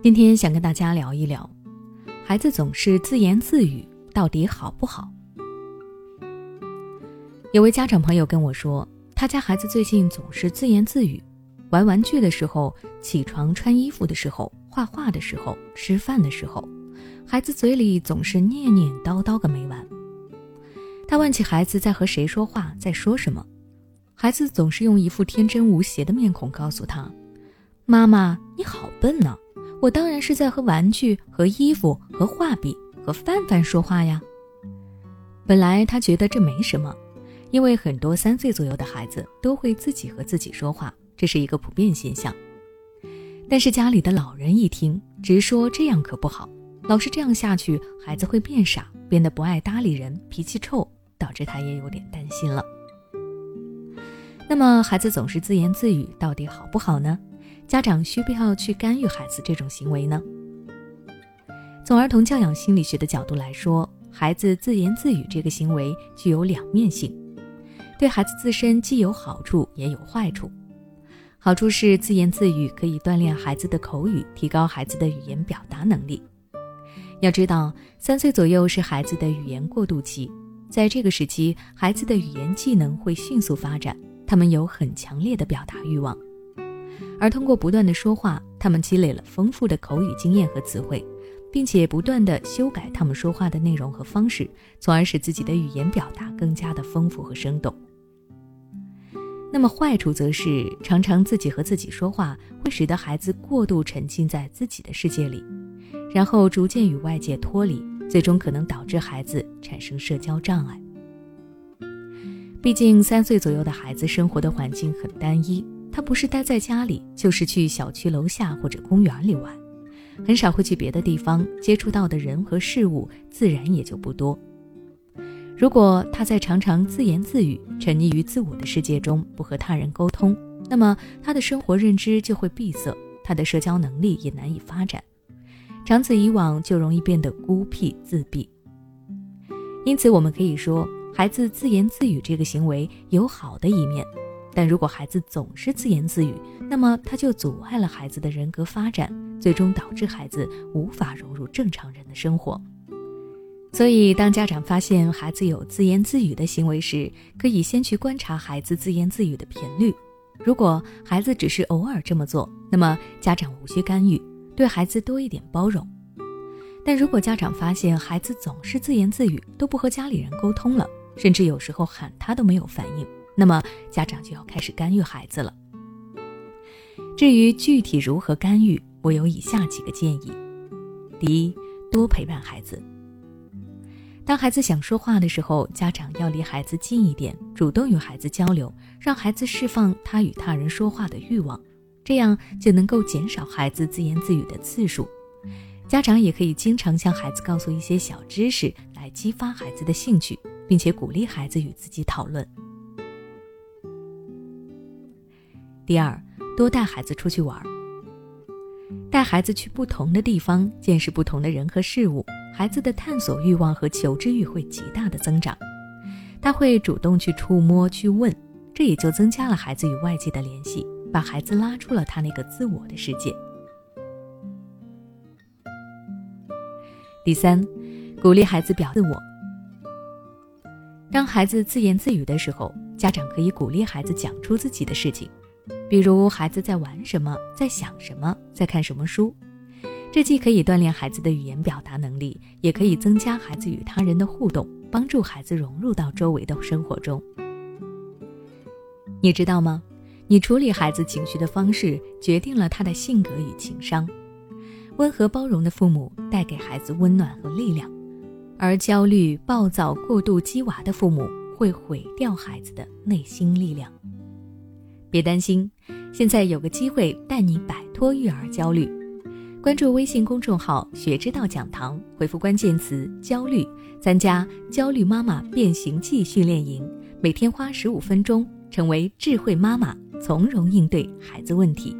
今天想跟大家聊一聊，孩子总是自言自语，到底好不好？有位家长朋友跟我说，他家孩子最近总是自言自语，玩玩具的时候、起床穿衣服的时候、画画的时候、吃饭的时候，孩子嘴里总是念念叨叨个没完。他问起孩子在和谁说话，在说什么，孩子总是用一副天真无邪的面孔告诉他：“妈妈，你好笨呢。”我当然是在和玩具、和衣服、和画笔、和范范说话呀。本来他觉得这没什么，因为很多三岁左右的孩子都会自己和自己说话，这是一个普遍现象。但是家里的老人一听，直说这样可不好，老是这样下去，孩子会变傻，变得不爱搭理人，脾气臭，导致他也有点担心了。那么孩子总是自言自语，到底好不好呢？家长需不需要去干预孩子这种行为呢？从儿童教养心理学的角度来说，孩子自言自语这个行为具有两面性，对孩子自身既有好处也有坏处。好处是自言自语可以锻炼孩子的口语，提高孩子的语言表达能力。要知道，三岁左右是孩子的语言过渡期，在这个时期，孩子的语言技能会迅速发展，他们有很强烈的表达欲望。而通过不断的说话，他们积累了丰富的口语经验和词汇，并且不断的修改他们说话的内容和方式，从而使自己的语言表达更加的丰富和生动。那么坏处则是常常自己和自己说话，会使得孩子过度沉浸在自己的世界里，然后逐渐与外界脱离，最终可能导致孩子产生社交障碍。毕竟三岁左右的孩子生活的环境很单一。他不是待在家里，就是去小区楼下或者公园里玩，很少会去别的地方，接触到的人和事物自然也就不多。如果他在常常自言自语、沉溺于自我的世界中，不和他人沟通，那么他的生活认知就会闭塞，他的社交能力也难以发展，长此以往就容易变得孤僻自闭。因此，我们可以说，孩子自言自语这个行为有好的一面。但如果孩子总是自言自语，那么他就阻碍了孩子的人格发展，最终导致孩子无法融入正常人的生活。所以，当家长发现孩子有自言自语的行为时，可以先去观察孩子自言自语的频率。如果孩子只是偶尔这么做，那么家长无需干预，对孩子多一点包容。但如果家长发现孩子总是自言自语，都不和家里人沟通了，甚至有时候喊他都没有反应。那么家长就要开始干预孩子了。至于具体如何干预，我有以下几个建议：第一，多陪伴孩子。当孩子想说话的时候，家长要离孩子近一点，主动与孩子交流，让孩子释放他与他人说话的欲望，这样就能够减少孩子自言自语的次数。家长也可以经常向孩子告诉一些小知识，来激发孩子的兴趣，并且鼓励孩子与自己讨论。第二，多带孩子出去玩，带孩子去不同的地方，见识不同的人和事物，孩子的探索欲望和求知欲会极大的增长。他会主动去触摸、去问，这也就增加了孩子与外界的联系，把孩子拉出了他那个自我的世界。第三，鼓励孩子表自我。当孩子自言自语的时候，家长可以鼓励孩子讲出自己的事情。比如孩子在玩什么，在想什么，在看什么书，这既可以锻炼孩子的语言表达能力，也可以增加孩子与他人的互动，帮助孩子融入到周围的生活中。你知道吗？你处理孩子情绪的方式，决定了他的性格与情商。温和包容的父母带给孩子温暖和力量，而焦虑、暴躁、过度激娃的父母会毁掉孩子的内心力量。别担心，现在有个机会带你摆脱育儿焦虑。关注微信公众号“学之道讲堂”，回复关键词“焦虑”，参加“焦虑妈妈变形记”训练营，每天花十五分钟，成为智慧妈妈，从容应对孩子问题。